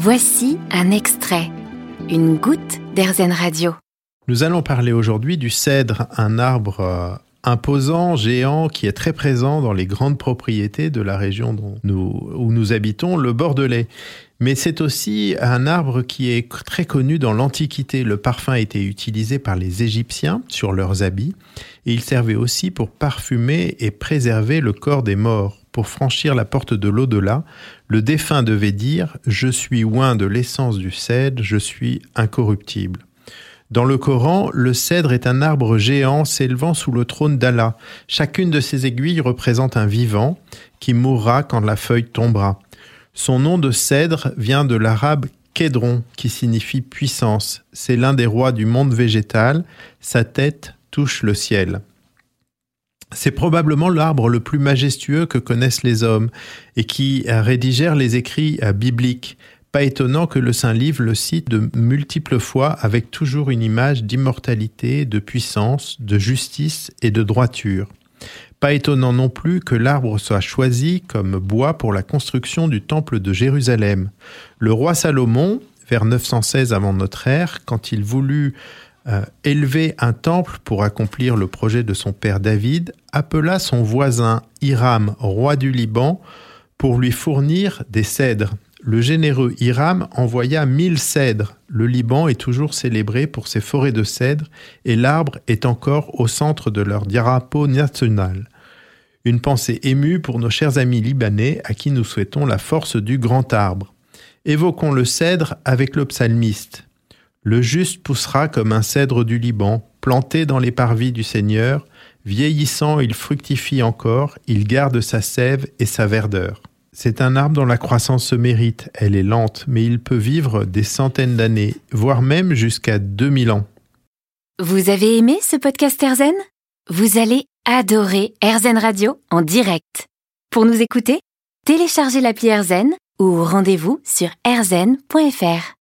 Voici un extrait, une goutte d'Airzen Radio. Nous allons parler aujourd'hui du cèdre, un arbre euh, imposant, géant, qui est très présent dans les grandes propriétés de la région où nous habitons, le Bordelais. Mais c'est aussi un arbre qui est très connu dans l'Antiquité. Le parfum était utilisé par les Égyptiens sur leurs habits et il servait aussi pour parfumer et préserver le corps des morts. Pour franchir la porte de l'au-delà, le défunt devait dire ⁇ Je suis oint de l'essence du cèdre, je suis incorruptible ⁇ dans le Coran, le cèdre est un arbre géant s'élevant sous le trône d'Allah. Chacune de ses aiguilles représente un vivant qui mourra quand la feuille tombera. Son nom de cèdre vient de l'arabe Kédron, qui signifie puissance. C'est l'un des rois du monde végétal. Sa tête touche le ciel. C'est probablement l'arbre le plus majestueux que connaissent les hommes et qui rédigèrent les écrits bibliques. Pas étonnant que le Saint Livre le cite de multiples fois avec toujours une image d'immortalité, de puissance, de justice et de droiture. Pas étonnant non plus que l'arbre soit choisi comme bois pour la construction du temple de Jérusalem. Le roi Salomon, vers 916 avant notre ère, quand il voulut euh, élever un temple pour accomplir le projet de son père David, appela son voisin Hiram, roi du Liban, pour lui fournir des cèdres le généreux Hiram envoya mille cèdres. Le Liban est toujours célébré pour ses forêts de cèdres et l'arbre est encore au centre de leur drapeau national. Une pensée émue pour nos chers amis libanais à qui nous souhaitons la force du grand arbre. Évoquons le cèdre avec le psalmiste. Le juste poussera comme un cèdre du Liban, planté dans les parvis du Seigneur, vieillissant il fructifie encore, il garde sa sève et sa verdeur. C'est un arbre dont la croissance se mérite. Elle est lente, mais il peut vivre des centaines d'années, voire même jusqu'à 2000 ans. Vous avez aimé ce podcast Erzen? Vous allez adorer Erzen Radio en direct. Pour nous écouter, téléchargez l'appli Erzen ou rendez-vous sur erzen.fr.